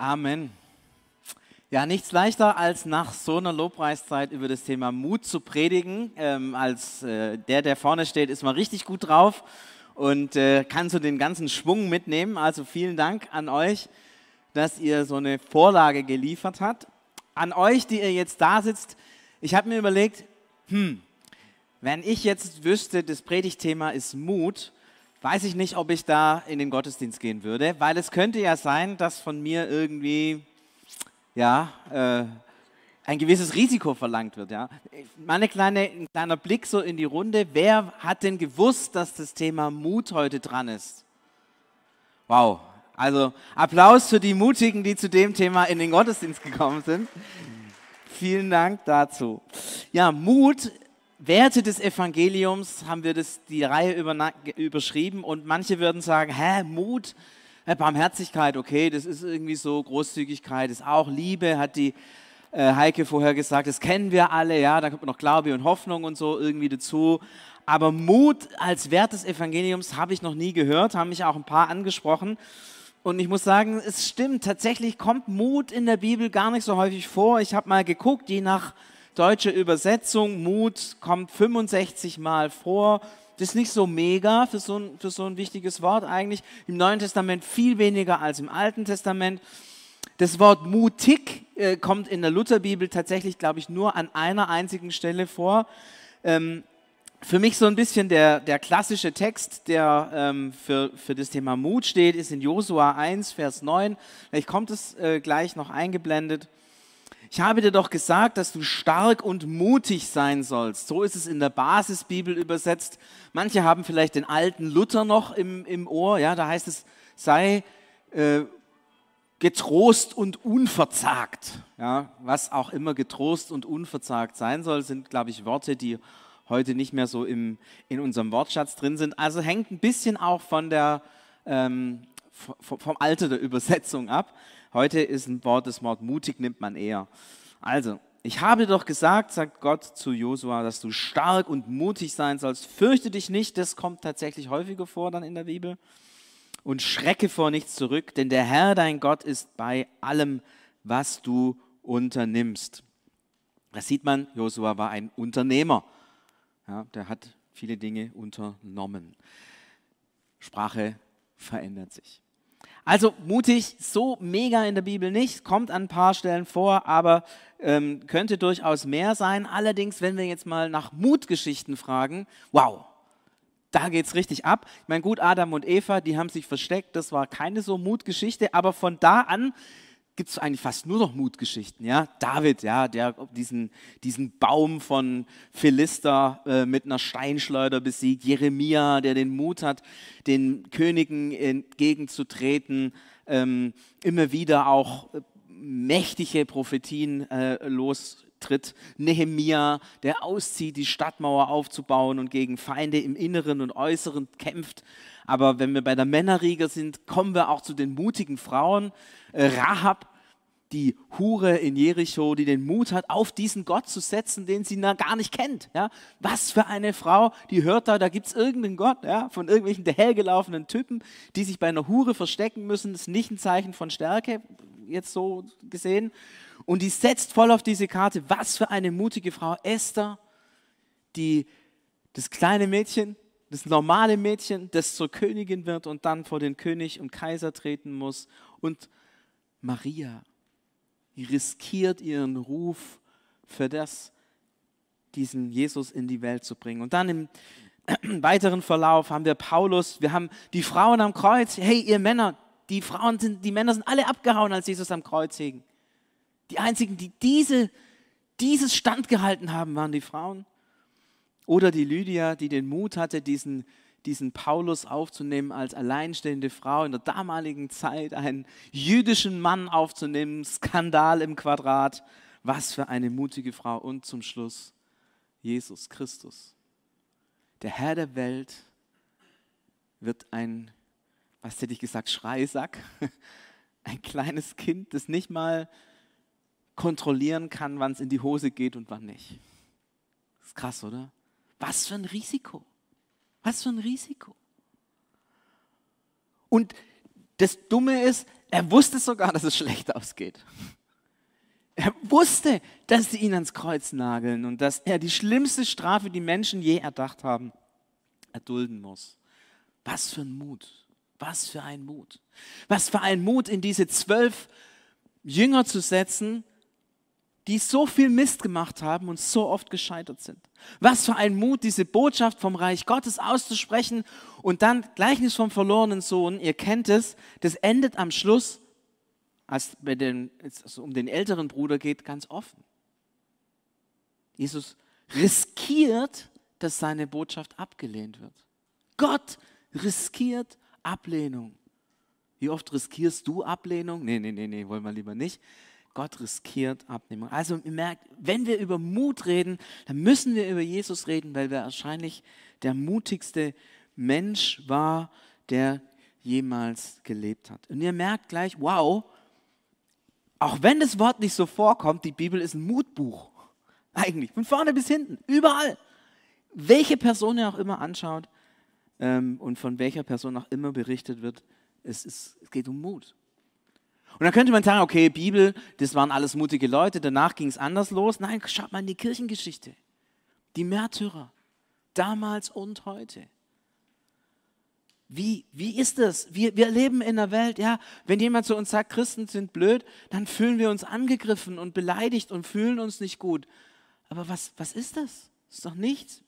Amen. Ja, nichts leichter als nach so einer Lobpreiszeit über das Thema Mut zu predigen. Ähm, als äh, der, der vorne steht, ist man richtig gut drauf und äh, kann so den ganzen Schwung mitnehmen. Also vielen Dank an euch, dass ihr so eine Vorlage geliefert habt. An euch, die ihr jetzt da sitzt, ich habe mir überlegt, hm, wenn ich jetzt wüsste, das Predigtthema ist Mut, weiß ich nicht, ob ich da in den Gottesdienst gehen würde, weil es könnte ja sein, dass von mir irgendwie ja, äh, ein gewisses Risiko verlangt wird. Ja. Meine kleine, ein kleiner Blick so in die Runde. Wer hat denn gewusst, dass das Thema Mut heute dran ist? Wow. Also Applaus für die Mutigen, die zu dem Thema in den Gottesdienst gekommen sind. Vielen Dank dazu. Ja, Mut, Werte des Evangeliums haben wir das, die Reihe über, überschrieben und manche würden sagen, hä, Mut, Barmherzigkeit, okay, das ist irgendwie so, Großzügigkeit ist auch Liebe, hat die äh, Heike vorher gesagt, das kennen wir alle, ja, da kommt noch Glaube und Hoffnung und so irgendwie dazu. Aber Mut als Wert des Evangeliums habe ich noch nie gehört, haben mich auch ein paar angesprochen. Und ich muss sagen, es stimmt, tatsächlich kommt Mut in der Bibel gar nicht so häufig vor. Ich habe mal geguckt, je nach deutscher Übersetzung, Mut kommt 65 Mal vor. Das ist nicht so mega für so, ein, für so ein wichtiges Wort eigentlich. Im Neuen Testament viel weniger als im Alten Testament. Das Wort mutig äh, kommt in der Lutherbibel tatsächlich, glaube ich, nur an einer einzigen Stelle vor. Ähm, für mich so ein bisschen der, der klassische Text, der ähm, für, für das Thema Mut steht, ist in Josua 1, Vers 9. Vielleicht kommt es äh, gleich noch eingeblendet. Ich habe dir doch gesagt, dass du stark und mutig sein sollst. So ist es in der Basisbibel übersetzt. Manche haben vielleicht den alten Luther noch im, im Ohr. Ja, da heißt es, sei äh, getrost und unverzagt. Ja, was auch immer getrost und unverzagt sein soll, sind, glaube ich, Worte, die heute nicht mehr so im, in unserem Wortschatz drin sind. Also hängt ein bisschen auch von der, ähm, vom Alter der Übersetzung ab. Heute ist ein Wort, das Wort mutig nimmt man eher. Also, ich habe doch gesagt, sagt Gott zu Josua, dass du stark und mutig sein sollst. Fürchte dich nicht, das kommt tatsächlich häufiger vor dann in der Bibel. Und schrecke vor nichts zurück, denn der Herr, dein Gott, ist bei allem, was du unternimmst. Da sieht man, Josua war ein Unternehmer. Ja, der hat viele Dinge unternommen. Sprache verändert sich. Also mutig, so mega in der Bibel nicht, kommt an ein paar Stellen vor, aber ähm, könnte durchaus mehr sein. Allerdings, wenn wir jetzt mal nach Mutgeschichten fragen, wow, da geht es richtig ab. Ich meine, gut, Adam und Eva, die haben sich versteckt, das war keine so Mutgeschichte, aber von da an gibt es eigentlich fast nur noch Mutgeschichten. Ja? David, ja, der diesen, diesen Baum von Philister äh, mit einer Steinschleuder besiegt. Jeremia, der den Mut hat, den Königen entgegenzutreten. Ähm, immer wieder auch äh, mächtige Prophetien äh, lostritt. Nehemia, der auszieht, die Stadtmauer aufzubauen und gegen Feinde im Inneren und Äußeren kämpft. Aber wenn wir bei der Männerriege sind, kommen wir auch zu den mutigen Frauen. Äh, Rahab, die Hure in Jericho, die den Mut hat, auf diesen Gott zu setzen, den sie gar nicht kennt. Ja? Was für eine Frau, die hört da, da gibt es irgendeinen Gott, ja? von irgendwelchen dahergelaufenen Typen, die sich bei einer Hure verstecken müssen. Das ist nicht ein Zeichen von Stärke, jetzt so gesehen. Und die setzt voll auf diese Karte. Was für eine mutige Frau. Esther, die, das kleine Mädchen, das normale Mädchen, das zur Königin wird und dann vor den König und Kaiser treten muss. Und Maria, riskiert ihren Ruf für das, diesen Jesus in die Welt zu bringen. Und dann im weiteren Verlauf haben wir Paulus, wir haben die Frauen am Kreuz. Hey, ihr Männer, die Frauen sind, die Männer sind alle abgehauen, als Jesus am Kreuz hing. Die einzigen, die diese, dieses standgehalten haben, waren die Frauen. Oder die Lydia, die den Mut hatte, diesen diesen Paulus aufzunehmen als alleinstehende Frau in der damaligen Zeit, einen jüdischen Mann aufzunehmen, Skandal im Quadrat. Was für eine mutige Frau. Und zum Schluss Jesus Christus. Der Herr der Welt wird ein, was hätte ich gesagt, Schreisack, ein kleines Kind, das nicht mal kontrollieren kann, wann es in die Hose geht und wann nicht. Das ist krass, oder? Was für ein Risiko. Was für ein Risiko. Und das Dumme ist, er wusste sogar, dass es schlecht ausgeht. Er wusste, dass sie ihn ans Kreuz nageln und dass er die schlimmste Strafe, die Menschen je erdacht haben, erdulden muss. Was für ein Mut. Was für ein Mut. Was für ein Mut, in diese zwölf Jünger zu setzen, die so viel Mist gemacht haben und so oft gescheitert sind. Was für ein Mut, diese Botschaft vom Reich Gottes auszusprechen und dann Gleichnis vom verlorenen Sohn, ihr kennt es, das endet am Schluss, als es um den älteren Bruder geht, ganz offen. Jesus riskiert, dass seine Botschaft abgelehnt wird. Gott riskiert Ablehnung. Wie oft riskierst du Ablehnung? Nee, nee, nee, nee, wollen wir lieber nicht. Gott riskiert Ablehnung. Also ihr merkt, wenn wir über Mut reden, dann müssen wir über Jesus reden, weil er wahrscheinlich der mutigste Mensch war, der jemals gelebt hat. Und ihr merkt gleich, wow, auch wenn das Wort nicht so vorkommt, die Bibel ist ein Mutbuch. Eigentlich, von vorne bis hinten, überall. Welche Person ihr auch immer anschaut ähm, und von welcher Person auch immer berichtet wird, es, ist, es geht um Mut. Und dann könnte man sagen, okay, Bibel, das waren alles mutige Leute, danach ging es anders los. Nein, schaut mal in die Kirchengeschichte. Die Märtyrer, damals und heute. Wie, wie ist das? Wir, wir leben in einer Welt, ja, wenn jemand zu uns sagt, Christen sind blöd, dann fühlen wir uns angegriffen und beleidigt und fühlen uns nicht gut. Aber was, was ist das? Das ist doch nichts.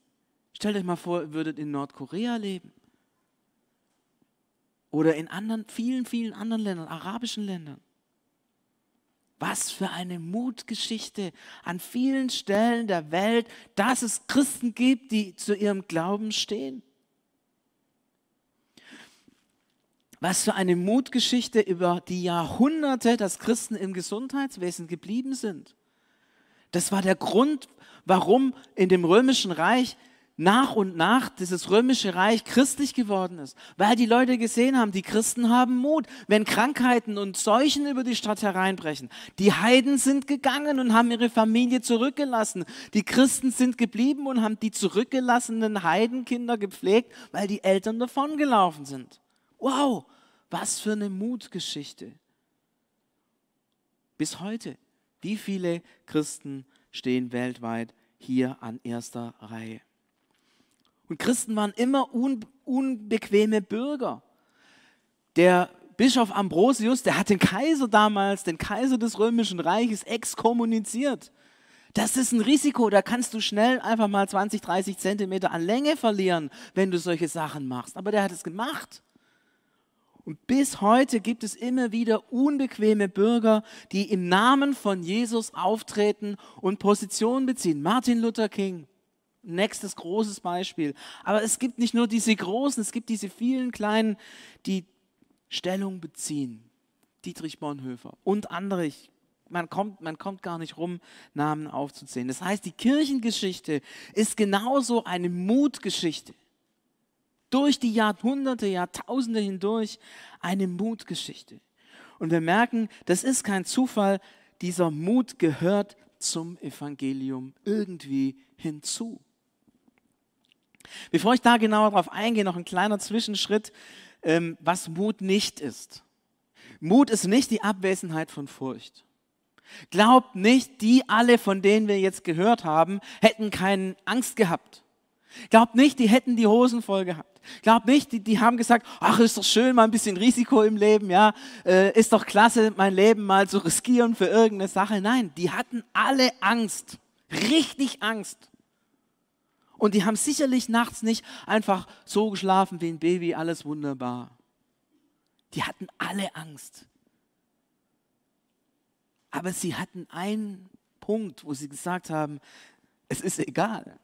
Stellt euch mal vor, ihr würdet in Nordkorea leben. Oder in anderen, vielen, vielen anderen Ländern, arabischen Ländern. Was für eine Mutgeschichte an vielen Stellen der Welt, dass es Christen gibt, die zu ihrem Glauben stehen. Was für eine Mutgeschichte über die Jahrhunderte, dass Christen im Gesundheitswesen geblieben sind. Das war der Grund, warum in dem römischen Reich nach und nach dieses römische Reich christlich geworden ist, weil die Leute gesehen haben, die Christen haben Mut. Wenn Krankheiten und Seuchen über die Stadt hereinbrechen, die Heiden sind gegangen und haben ihre Familie zurückgelassen. Die Christen sind geblieben und haben die zurückgelassenen Heidenkinder gepflegt, weil die Eltern davongelaufen sind. Wow, was für eine Mutgeschichte. Bis heute, wie viele Christen stehen weltweit hier an erster Reihe? Und Christen waren immer un, unbequeme Bürger. Der Bischof Ambrosius, der hat den Kaiser damals, den Kaiser des römischen Reiches, exkommuniziert. Das ist ein Risiko, da kannst du schnell einfach mal 20, 30 Zentimeter an Länge verlieren, wenn du solche Sachen machst. Aber der hat es gemacht. Und bis heute gibt es immer wieder unbequeme Bürger, die im Namen von Jesus auftreten und Position beziehen. Martin Luther King, Nächstes großes Beispiel. Aber es gibt nicht nur diese großen, es gibt diese vielen kleinen, die Stellung beziehen. Dietrich Bonhoeffer und andere. Man kommt, man kommt gar nicht rum, Namen aufzuzählen. Das heißt, die Kirchengeschichte ist genauso eine Mutgeschichte. Durch die Jahrhunderte, Jahrtausende hindurch eine Mutgeschichte. Und wir merken, das ist kein Zufall, dieser Mut gehört zum Evangelium irgendwie hinzu. Bevor ich da genauer darauf eingehe, noch ein kleiner Zwischenschritt, ähm, was Mut nicht ist. Mut ist nicht die Abwesenheit von Furcht. Glaubt nicht, die alle, von denen wir jetzt gehört haben, hätten keine Angst gehabt. Glaubt nicht, die hätten die Hosen voll gehabt. Glaubt nicht, die, die haben gesagt, ach, ist doch schön, mal ein bisschen Risiko im Leben, ja, äh, ist doch klasse, mein Leben mal zu riskieren für irgendeine Sache. Nein, die hatten alle Angst, richtig Angst. Und die haben sicherlich nachts nicht einfach so geschlafen wie ein Baby, alles wunderbar. Die hatten alle Angst. Aber sie hatten einen Punkt, wo sie gesagt haben, es ist egal.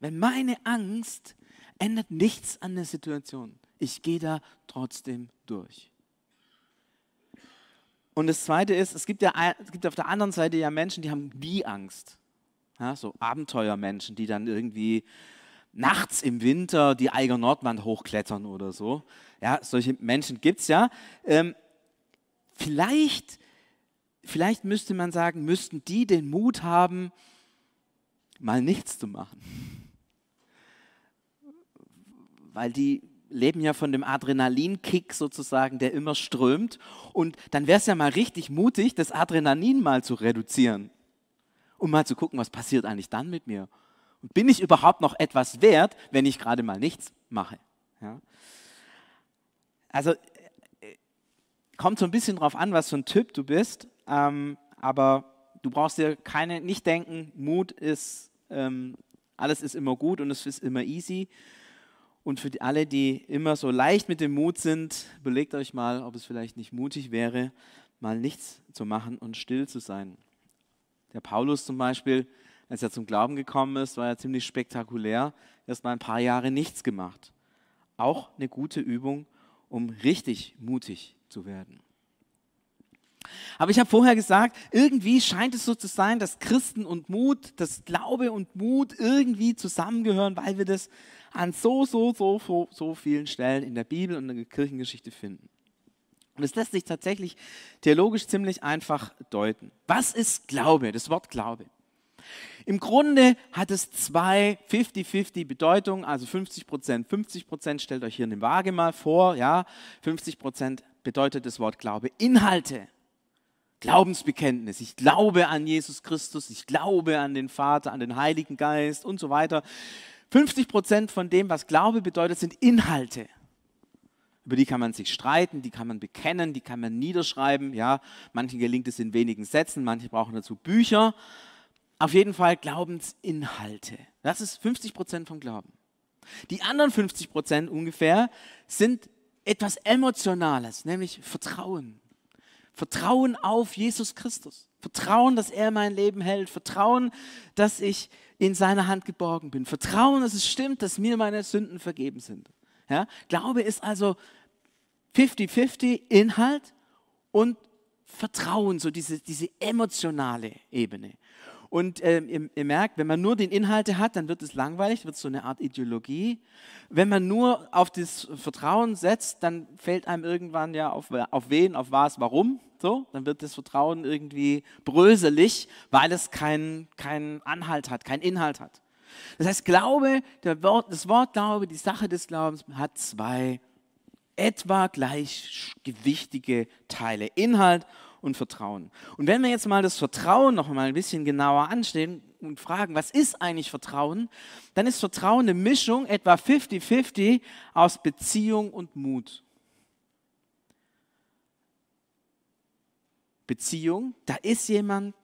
Wenn meine Angst ändert nichts an der Situation. Ich gehe da trotzdem durch. Und das Zweite ist, es gibt, ja, es gibt auf der anderen Seite ja Menschen, die haben nie Angst. Ja, so Abenteuermenschen, die dann irgendwie nachts im Winter die Eiger Nordwand hochklettern oder so. Ja, solche Menschen gibt es ja. Ähm, vielleicht, vielleicht müsste man sagen, müssten die den Mut haben, mal nichts zu machen. Weil die leben ja von dem Adrenalinkick sozusagen, der immer strömt. Und dann wäre es ja mal richtig mutig, das Adrenalin mal zu reduzieren, um mal zu gucken, was passiert eigentlich dann mit mir. Und bin ich überhaupt noch etwas wert, wenn ich gerade mal nichts mache? Ja? Also kommt so ein bisschen drauf an, was für ein Typ du bist, ähm, aber du brauchst dir keine, nicht denken, Mut ist, ähm, alles ist immer gut und es ist immer easy. Und für alle, die immer so leicht mit dem Mut sind, überlegt euch mal, ob es vielleicht nicht mutig wäre, mal nichts zu machen und still zu sein. Der Paulus zum Beispiel, als er zum Glauben gekommen ist, war ja ziemlich spektakulär. Erst mal ein paar Jahre nichts gemacht. Auch eine gute Übung, um richtig mutig zu werden. Aber ich habe vorher gesagt, irgendwie scheint es so zu sein, dass Christen und Mut, dass Glaube und Mut irgendwie zusammengehören, weil wir das an so, so, so, so, so vielen Stellen in der Bibel und in der Kirchengeschichte finden. Und es lässt sich tatsächlich theologisch ziemlich einfach deuten. Was ist Glaube? Das Wort Glaube. Im Grunde hat es zwei 50-50 Bedeutungen, also 50 Prozent, 50 Prozent. Stellt euch hier eine Waage mal vor, ja, 50 Prozent bedeutet das Wort Glaube Inhalte. Glaubensbekenntnis. Ich glaube an Jesus Christus, ich glaube an den Vater, an den Heiligen Geist und so weiter. 50 Prozent von dem, was Glaube bedeutet, sind Inhalte. Über die kann man sich streiten, die kann man bekennen, die kann man niederschreiben. Ja, manchen gelingt es in wenigen Sätzen, manche brauchen dazu Bücher. Auf jeden Fall Glaubensinhalte. Das ist 50 Prozent vom Glauben. Die anderen 50 Prozent ungefähr sind etwas Emotionales, nämlich Vertrauen. Vertrauen auf Jesus Christus. Vertrauen, dass er mein Leben hält. Vertrauen, dass ich in seiner Hand geborgen bin. Vertrauen, dass es stimmt, dass mir meine Sünden vergeben sind. Ja? Glaube ist also 50-50 Inhalt und Vertrauen, so diese, diese emotionale Ebene. Und äh, ihr, ihr, merkt, wenn man nur den Inhalte hat, dann wird es langweilig, wird so eine Art Ideologie. Wenn man nur auf das Vertrauen setzt, dann fällt einem irgendwann ja auf, auf wen, auf was, warum. So, dann wird das Vertrauen irgendwie bröselig, weil es keinen kein Anhalt hat, keinen Inhalt hat. Das heißt, Glaube, Wort, das Wort Glaube, die Sache des Glaubens hat zwei etwa gleichgewichtige Teile, Inhalt und Vertrauen. Und wenn wir jetzt mal das Vertrauen noch mal ein bisschen genauer anstehen und fragen, was ist eigentlich Vertrauen, dann ist Vertrauen eine Mischung etwa 50-50 aus Beziehung und Mut. Beziehung, da ist jemand,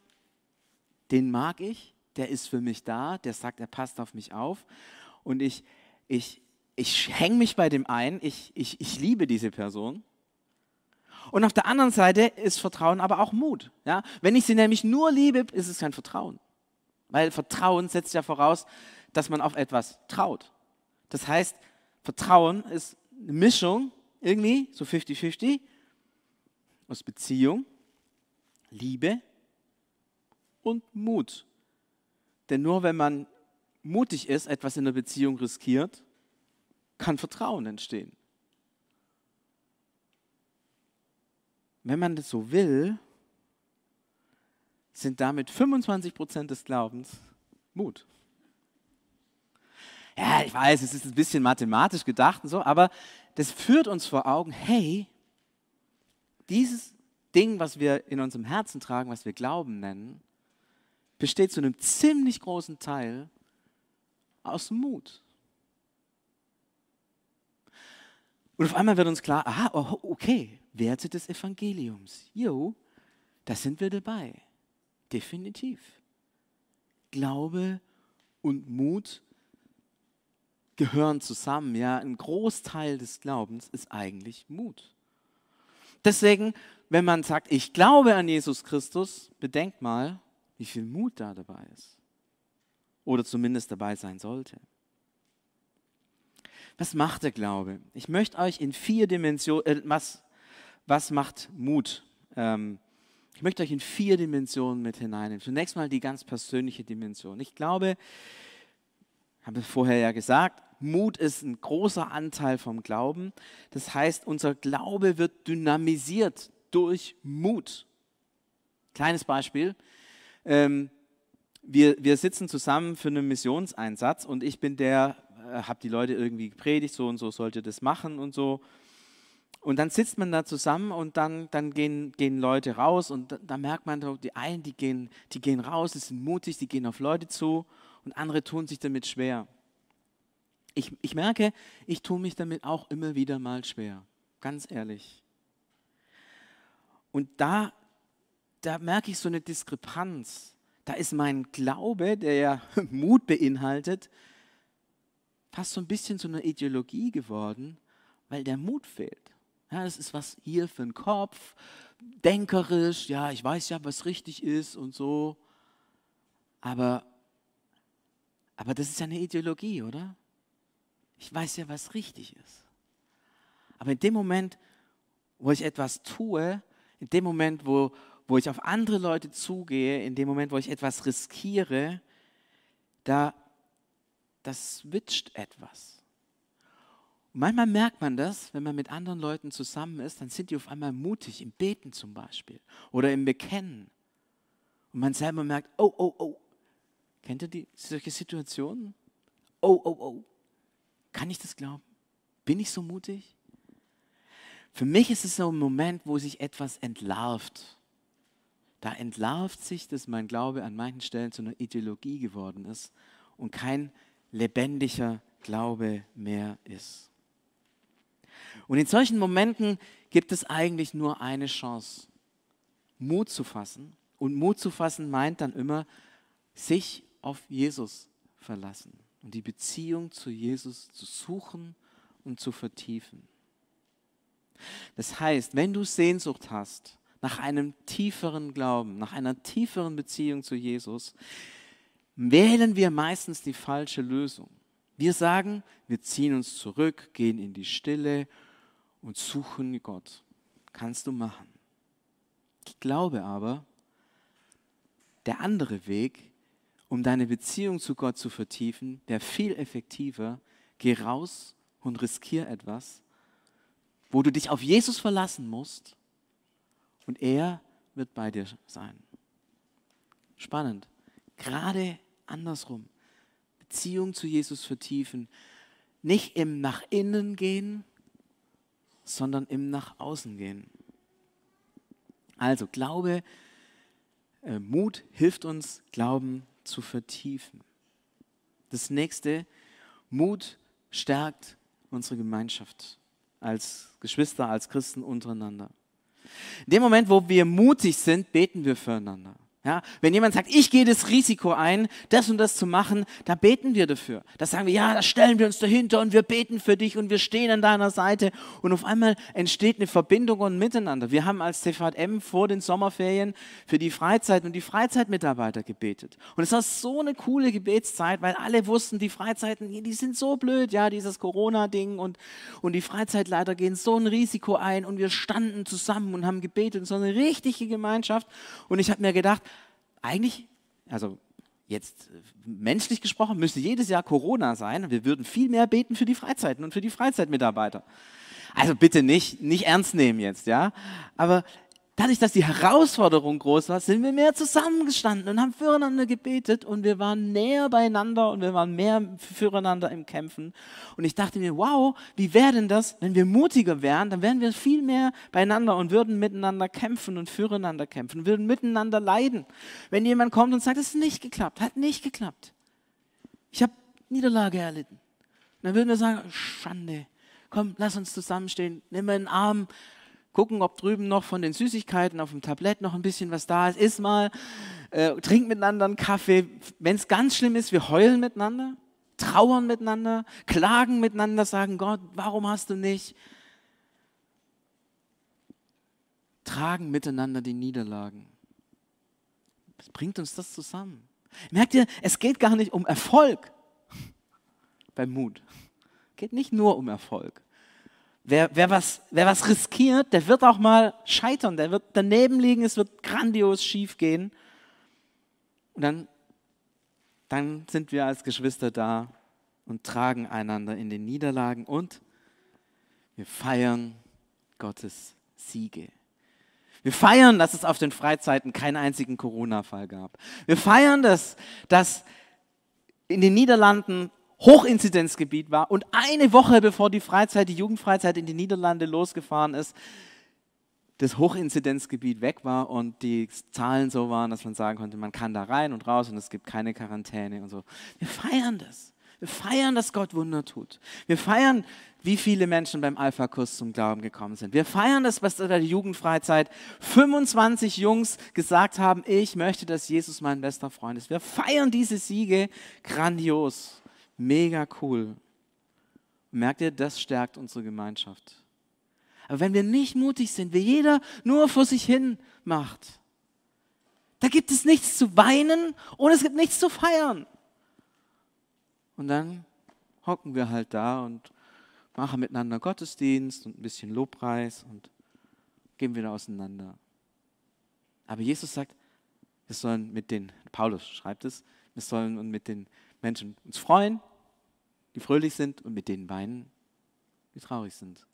den mag ich, der ist für mich da, der sagt, er passt auf mich auf und ich, ich, ich hänge mich bei dem ein, ich, ich, ich liebe diese Person. Und auf der anderen Seite ist Vertrauen aber auch Mut. Ja? Wenn ich sie nämlich nur liebe, ist es kein Vertrauen. Weil Vertrauen setzt ja voraus, dass man auf etwas traut. Das heißt, Vertrauen ist eine Mischung, irgendwie, so 50-50, aus Beziehung, Liebe und Mut. Denn nur wenn man mutig ist, etwas in der Beziehung riskiert, kann Vertrauen entstehen. wenn man das so will, sind damit 25 Prozent des Glaubens Mut. Ja, ich weiß, es ist ein bisschen mathematisch gedacht und so, aber das führt uns vor Augen, hey, dieses Ding, was wir in unserem Herzen tragen, was wir Glauben nennen, besteht zu einem ziemlich großen Teil aus Mut. Und auf einmal wird uns klar, aha, oh, okay, Werte des Evangeliums. Jo, da sind wir dabei. Definitiv. Glaube und Mut gehören zusammen. Ja, ein Großteil des Glaubens ist eigentlich Mut. Deswegen, wenn man sagt, ich glaube an Jesus Christus, bedenkt mal, wie viel Mut da dabei ist. Oder zumindest dabei sein sollte. Was macht der Glaube? Ich möchte euch in vier Dimensionen, äh, was was macht Mut? Ähm, ich möchte euch in vier Dimensionen mit hineinnehmen. Zunächst mal die ganz persönliche Dimension. Ich glaube, habe ich vorher ja gesagt, Mut ist ein großer Anteil vom Glauben. Das heißt, unser Glaube wird dynamisiert durch Mut. Kleines Beispiel. Ähm, wir, wir sitzen zusammen für einen Missionseinsatz und ich bin der äh, habe die Leute irgendwie gepredigt, so und so sollt ihr das machen und so. Und dann sitzt man da zusammen und dann, dann gehen, gehen Leute raus und da, da merkt man, die einen, die gehen, die gehen raus, die sind mutig, die gehen auf Leute zu und andere tun sich damit schwer. Ich, ich merke, ich tue mich damit auch immer wieder mal schwer, ganz ehrlich. Und da, da merke ich so eine Diskrepanz. Da ist mein Glaube, der ja Mut beinhaltet, fast so ein bisschen zu einer Ideologie geworden, weil der Mut fehlt. Ja, das ist was hier für den Kopf, denkerisch, ja, ich weiß ja, was richtig ist und so. Aber, aber das ist ja eine Ideologie, oder? Ich weiß ja, was richtig ist. Aber in dem Moment, wo ich etwas tue, in dem Moment, wo, wo ich auf andere Leute zugehe, in dem Moment, wo ich etwas riskiere, da das switcht etwas. Und manchmal merkt man das, wenn man mit anderen Leuten zusammen ist, dann sind die auf einmal mutig, im Beten zum Beispiel oder im Bekennen. Und man selber merkt, oh, oh, oh. Kennt ihr die, solche Situationen? Oh, oh, oh. Kann ich das glauben? Bin ich so mutig? Für mich ist es so ein Moment, wo sich etwas entlarvt. Da entlarvt sich, dass mein Glaube an manchen Stellen zu einer Ideologie geworden ist und kein lebendiger Glaube mehr ist. Und in solchen Momenten gibt es eigentlich nur eine Chance, Mut zu fassen. Und Mut zu fassen meint dann immer, sich auf Jesus verlassen und die Beziehung zu Jesus zu suchen und zu vertiefen. Das heißt, wenn du Sehnsucht hast nach einem tieferen Glauben, nach einer tieferen Beziehung zu Jesus, wählen wir meistens die falsche Lösung. Wir sagen, wir ziehen uns zurück, gehen in die Stille und suchen Gott. Kannst du machen. Ich glaube aber, der andere Weg, um deine Beziehung zu Gott zu vertiefen, wäre viel effektiver. Geh raus und riskier etwas, wo du dich auf Jesus verlassen musst und er wird bei dir sein. Spannend. Gerade andersrum. Beziehung zu Jesus vertiefen. Nicht im nach innen gehen, sondern im nach außen gehen. Also Glaube, äh, Mut hilft uns, Glauben zu vertiefen. Das nächste, Mut stärkt unsere Gemeinschaft als Geschwister, als Christen untereinander. In dem Moment, wo wir mutig sind, beten wir füreinander. Ja, wenn jemand sagt, ich gehe das Risiko ein, das und das zu machen, da beten wir dafür. Da sagen wir, ja, da stellen wir uns dahinter und wir beten für dich und wir stehen an deiner Seite. Und auf einmal entsteht eine Verbindung und Miteinander. Wir haben als CVM vor den Sommerferien für die Freizeit und die Freizeitmitarbeiter gebetet. Und es war so eine coole Gebetszeit, weil alle wussten, die Freizeiten, die sind so blöd, ja, dieses Corona-Ding und, und die Freizeitleiter gehen so ein Risiko ein und wir standen zusammen und haben gebetet. So eine richtige Gemeinschaft. Und ich habe mir gedacht, eigentlich, also jetzt menschlich gesprochen, müsste jedes Jahr Corona sein. Wir würden viel mehr beten für die Freizeiten und für die Freizeitmitarbeiter. Also bitte nicht, nicht ernst nehmen jetzt, ja. Aber dadurch, dass die Herausforderung groß war, sind wir mehr zusammengestanden und haben füreinander gebetet und wir waren näher beieinander und wir waren mehr füreinander im Kämpfen. Und ich dachte mir, wow, wie wäre denn das, wenn wir mutiger wären, dann wären wir viel mehr beieinander und würden miteinander kämpfen und füreinander kämpfen, würden miteinander leiden. Wenn jemand kommt und sagt, es ist nicht geklappt, hat nicht geklappt. Ich habe Niederlage erlitten. Dann würden wir sagen, Schande. Komm, lass uns zusammenstehen, nimm einen Arm, gucken, ob drüben noch von den Süßigkeiten auf dem Tablett noch ein bisschen was da ist. Iss mal, äh, trink miteinander einen Kaffee. Wenn es ganz schlimm ist, wir heulen miteinander, trauern miteinander, klagen miteinander, sagen Gott, warum hast du nicht? Tragen miteinander die Niederlagen. Was bringt uns das zusammen? Merkt ihr, es geht gar nicht um Erfolg beim Mut. Es geht nicht nur um Erfolg. Wer, wer, was, wer was riskiert, der wird auch mal scheitern, der wird daneben liegen, es wird grandios schief gehen. Und dann, dann sind wir als Geschwister da und tragen einander in den Niederlagen und wir feiern Gottes Siege. Wir feiern, dass es auf den Freizeiten keinen einzigen Corona-Fall gab. Wir feiern, dass, dass in den Niederlanden Hochinzidenzgebiet war und eine Woche bevor die Freizeit, die Jugendfreizeit in die Niederlande losgefahren ist, das Hochinzidenzgebiet weg war und die Zahlen so waren, dass man sagen konnte, man kann da rein und raus und es gibt keine Quarantäne und so. Wir feiern das. Wir feiern, dass Gott Wunder tut. Wir feiern, wie viele Menschen beim Alpha-Kurs zum Glauben gekommen sind. Wir feiern das, was in der Jugendfreizeit 25 Jungs gesagt haben, ich möchte, dass Jesus mein bester Freund ist. Wir feiern diese Siege grandios. Mega cool. Merkt ihr, das stärkt unsere Gemeinschaft. Aber wenn wir nicht mutig sind, wie jeder nur vor sich hin macht, da gibt es nichts zu weinen und es gibt nichts zu feiern. Und dann hocken wir halt da und machen miteinander Gottesdienst und ein bisschen Lobpreis und gehen wieder auseinander. Aber Jesus sagt, wir sollen mit den, Paulus schreibt es, wir sollen mit den Menschen uns freuen, die fröhlich sind und mit denen weinen, die traurig sind.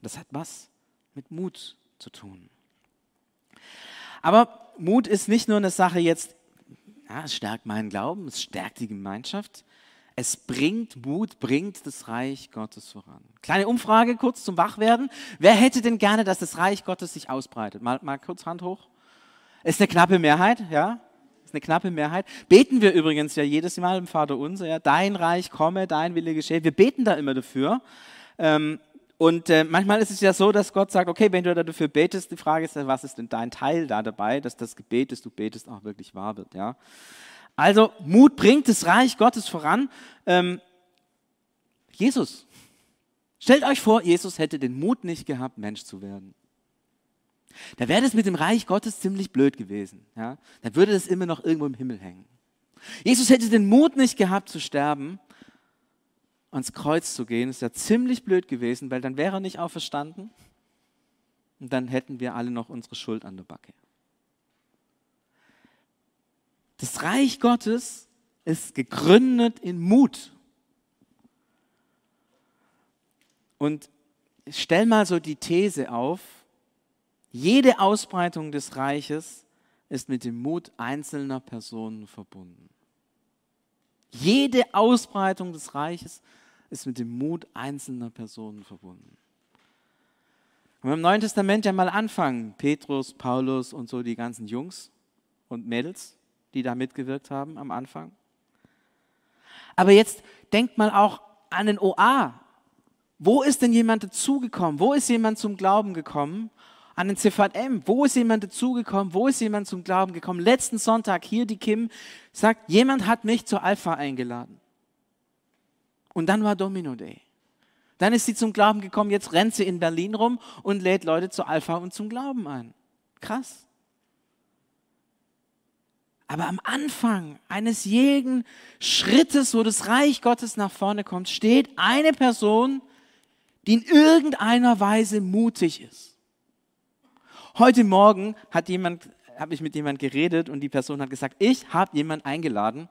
Das hat was mit Mut zu tun. Aber Mut ist nicht nur eine Sache jetzt, ja, es stärkt meinen Glauben, es stärkt die Gemeinschaft, es bringt Mut, bringt das Reich Gottes voran. Kleine Umfrage kurz zum Wachwerden. Wer hätte denn gerne, dass das Reich Gottes sich ausbreitet? Mal, mal kurz Hand hoch. Ist eine knappe Mehrheit, ja? Eine knappe Mehrheit. Beten wir übrigens ja jedes Mal im Vater Unser, ja? Dein Reich komme, dein Wille geschehe. Wir beten da immer dafür. Ähm, und äh, manchmal ist es ja so, dass Gott sagt, okay, wenn du dafür betest, die Frage ist, was ist denn dein Teil da dabei, dass das Gebet, das du betest, auch wirklich wahr wird, ja? Also Mut bringt das Reich Gottes voran. Ähm, Jesus. Stellt euch vor, Jesus hätte den Mut nicht gehabt, Mensch zu werden. Da wäre das mit dem Reich Gottes ziemlich blöd gewesen. Ja? Da würde das immer noch irgendwo im Himmel hängen. Jesus hätte den Mut nicht gehabt zu sterben, ans Kreuz zu gehen. Das ist ja ziemlich blöd gewesen, weil dann wäre er nicht auferstanden und dann hätten wir alle noch unsere Schuld an der Backe. Das Reich Gottes ist gegründet in Mut. Und stell mal so die These auf, jede Ausbreitung des Reiches ist mit dem Mut einzelner Personen verbunden. Jede Ausbreitung des Reiches ist mit dem Mut einzelner Personen verbunden. Wenn wir im Neuen Testament ja mal anfangen, Petrus, Paulus und so die ganzen Jungs und Mädels, die da mitgewirkt haben am Anfang. Aber jetzt denkt mal auch an den OA. Wo ist denn jemand dazugekommen? Wo ist jemand zum Glauben gekommen? An den CVM. Wo ist jemand dazugekommen? Wo ist jemand zum Glauben gekommen? Letzten Sonntag hier die Kim sagt, jemand hat mich zur Alpha eingeladen. Und dann war Domino Day. Dann ist sie zum Glauben gekommen, jetzt rennt sie in Berlin rum und lädt Leute zur Alpha und zum Glauben ein. Krass. Aber am Anfang eines jeden Schrittes, wo das Reich Gottes nach vorne kommt, steht eine Person, die in irgendeiner Weise mutig ist. Heute Morgen hat jemand, habe ich mit jemand geredet und die Person hat gesagt, ich habe jemanden eingeladen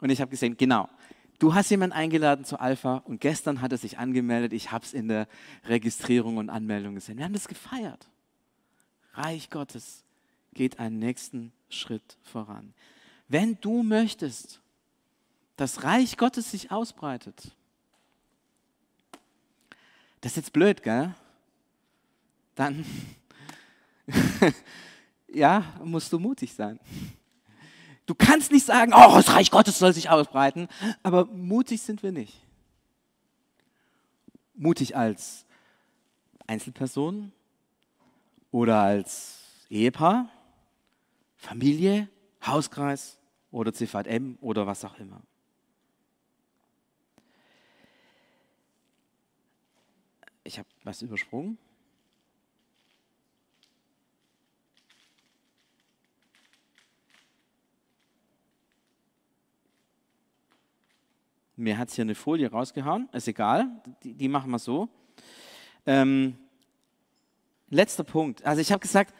und ich habe gesehen, genau, du hast jemanden eingeladen zu Alpha und gestern hat er sich angemeldet, ich habe es in der Registrierung und Anmeldung gesehen. Wir haben das gefeiert. Reich Gottes geht einen nächsten Schritt voran. Wenn du möchtest, dass Reich Gottes sich ausbreitet, das ist jetzt blöd, gell? Dann, ja, musst du mutig sein. Du kannst nicht sagen, oh, das Reich Gottes soll sich ausbreiten, aber mutig sind wir nicht. Mutig als Einzelperson oder als Ehepaar Familie, Hauskreis oder CVM oder was auch immer. Ich habe was übersprungen. Mir hat es hier eine Folie rausgehauen, ist egal, die, die machen wir so. Ähm, letzter Punkt. Also ich habe gesagt,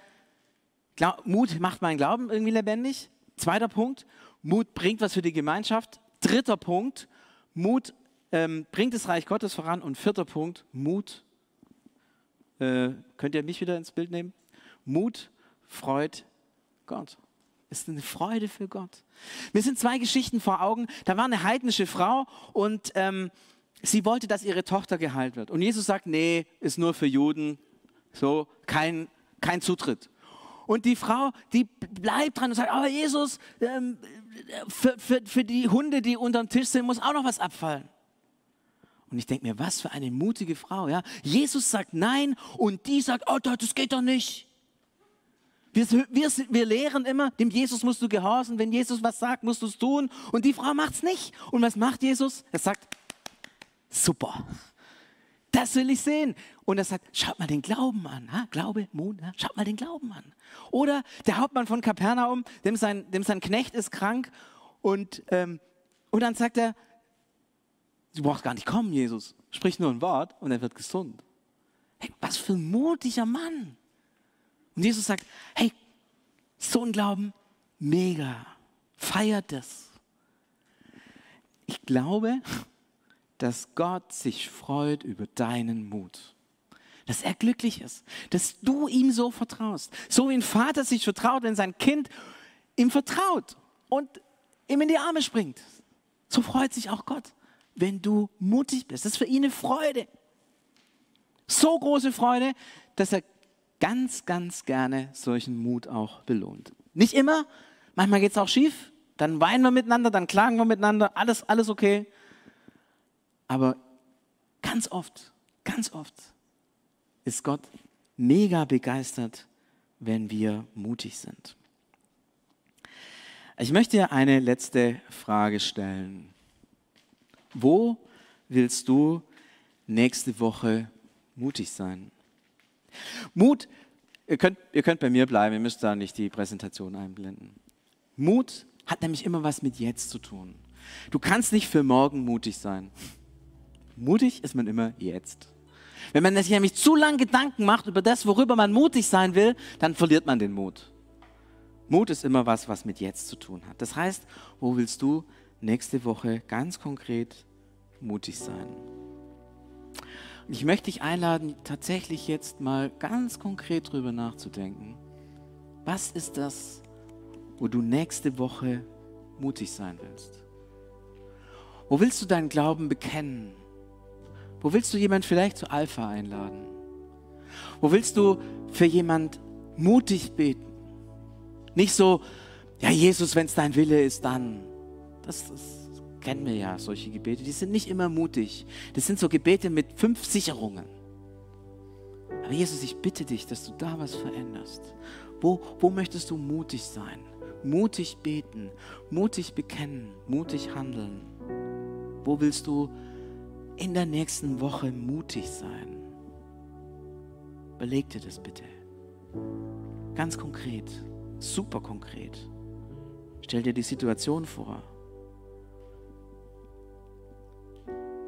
Mut macht meinen Glauben irgendwie lebendig. Zweiter Punkt, Mut bringt was für die Gemeinschaft. Dritter Punkt, Mut ähm, bringt das Reich Gottes voran. Und vierter Punkt, Mut, äh, könnt ihr mich wieder ins Bild nehmen? Mut freut Gott. Ist eine Freude für Gott. Mir sind zwei Geschichten vor Augen. Da war eine heidnische Frau und ähm, sie wollte, dass ihre Tochter geheilt wird. Und Jesus sagt, nee, ist nur für Juden, so kein, kein Zutritt. Und die Frau, die bleibt dran und sagt, aber Jesus, ähm, für, für, für die Hunde, die unter dem Tisch sind, muss auch noch was abfallen. Und ich denke mir, was für eine mutige Frau. Ja? Jesus sagt nein und die sagt, oh, das geht doch nicht. Wir, wir, wir lehren immer, dem Jesus musst du gehorchen. Wenn Jesus was sagt, musst du es tun. Und die Frau macht es nicht. Und was macht Jesus? Er sagt, super. Das will ich sehen. Und er sagt, schaut mal den Glauben an. Ha? Glaube, Mut, ha? schaut mal den Glauben an. Oder der Hauptmann von Kapernaum, dem sein, dem sein Knecht ist krank. Und, ähm, und dann sagt er, du brauchst gar nicht kommen, Jesus. Sprich nur ein Wort und er wird gesund. Hey, was für ein mutiger Mann. Und Jesus sagt, hey, so ein Glauben, mega. Feiert das. Ich glaube, dass Gott sich freut über deinen Mut. Dass er glücklich ist, dass du ihm so vertraust. So wie ein Vater sich vertraut, wenn sein Kind ihm vertraut und ihm in die Arme springt. So freut sich auch Gott, wenn du mutig bist. Das ist für ihn eine Freude. So große Freude, dass er ganz, ganz gerne solchen Mut auch belohnt. Nicht immer, manchmal geht es auch schief, dann weinen wir miteinander, dann klagen wir miteinander, alles, alles okay. Aber ganz oft, ganz oft ist Gott mega begeistert, wenn wir mutig sind. Ich möchte dir eine letzte Frage stellen. Wo willst du nächste Woche mutig sein? Mut, ihr könnt, ihr könnt bei mir bleiben, ihr müsst da nicht die Präsentation einblenden. Mut hat nämlich immer was mit jetzt zu tun. Du kannst nicht für morgen mutig sein. Mutig ist man immer jetzt. Wenn man sich nämlich zu lange Gedanken macht über das, worüber man mutig sein will, dann verliert man den Mut. Mut ist immer was, was mit jetzt zu tun hat. Das heißt, wo willst du nächste Woche ganz konkret mutig sein? Und ich möchte dich einladen, tatsächlich jetzt mal ganz konkret drüber nachzudenken. Was ist das, wo du nächste Woche mutig sein willst? Wo willst du deinen Glauben bekennen? Wo willst du jemand vielleicht zu Alpha einladen? Wo willst du für jemand mutig beten? Nicht so, ja Jesus, wenn es dein Wille ist, dann. Das ist kennen wir ja solche Gebete, die sind nicht immer mutig. Das sind so Gebete mit fünf Sicherungen. Aber Jesus, ich bitte dich, dass du da was veränderst. Wo, wo möchtest du mutig sein? Mutig beten, mutig bekennen, mutig handeln. Wo willst du in der nächsten Woche mutig sein? Beleg dir das bitte. Ganz konkret, super konkret. Stell dir die Situation vor.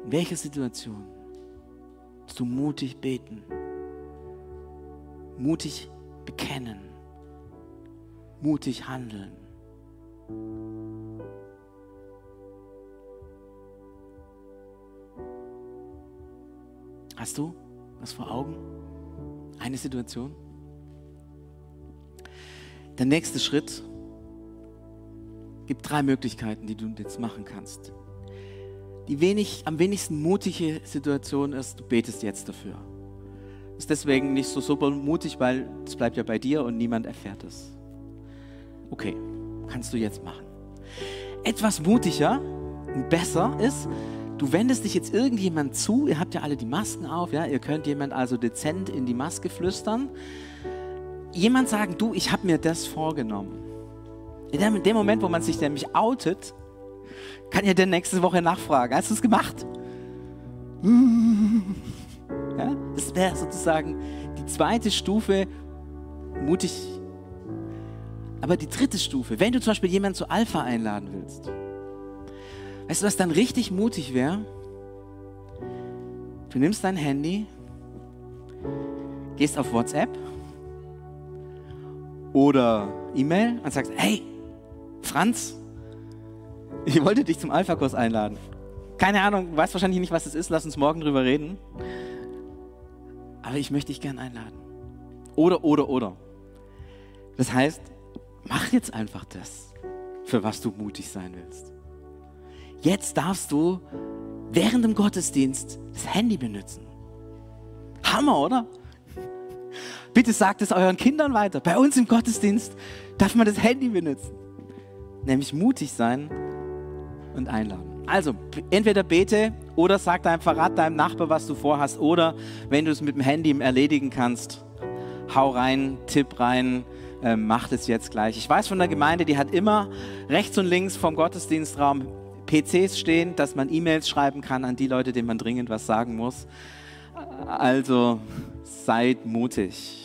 In welcher Situation musst du mutig beten, mutig bekennen, mutig handeln? Hast du was vor Augen? Eine Situation? Der nächste Schritt gibt drei Möglichkeiten, die du jetzt machen kannst die wenig, am wenigsten mutige Situation ist, du betest jetzt dafür. Ist deswegen nicht so super mutig, weil es bleibt ja bei dir und niemand erfährt es. Okay, kannst du jetzt machen. Etwas mutiger und besser ist, du wendest dich jetzt irgendjemand zu, ihr habt ja alle die Masken auf, ja, ihr könnt jemand also dezent in die Maske flüstern. Jemand sagen, du, ich habe mir das vorgenommen. In dem Moment, wo man sich nämlich outet, kann ja der nächste Woche nachfragen. Hast du es gemacht? Ja, das wäre sozusagen die zweite Stufe, mutig. Aber die dritte Stufe, wenn du zum Beispiel jemanden zu Alpha einladen willst, weißt du, was dann richtig mutig wäre? Du nimmst dein Handy, gehst auf WhatsApp oder E-Mail und sagst, hey, Franz, ich wollte dich zum Alpha-Kurs einladen. Keine Ahnung, weißt wahrscheinlich nicht, was es ist. Lass uns morgen drüber reden. Aber ich möchte dich gern einladen. Oder, oder, oder. Das heißt, Mach jetzt einfach das, für was du mutig sein willst. Jetzt darfst du während dem Gottesdienst das Handy benutzen. Hammer, oder? Bitte sagt es euren Kindern weiter. Bei uns im Gottesdienst darf man das Handy benutzen. Nämlich mutig sein und einladen. Also, entweder bete oder sag deinem Verrat deinem Nachbar, was du vorhast. Oder wenn du es mit dem Handy erledigen kannst, hau rein, tipp rein, äh, mach das jetzt gleich. Ich weiß von der Gemeinde, die hat immer rechts und links vom Gottesdienstraum PCs stehen, dass man E-Mails schreiben kann an die Leute, denen man dringend was sagen muss. Also seid mutig.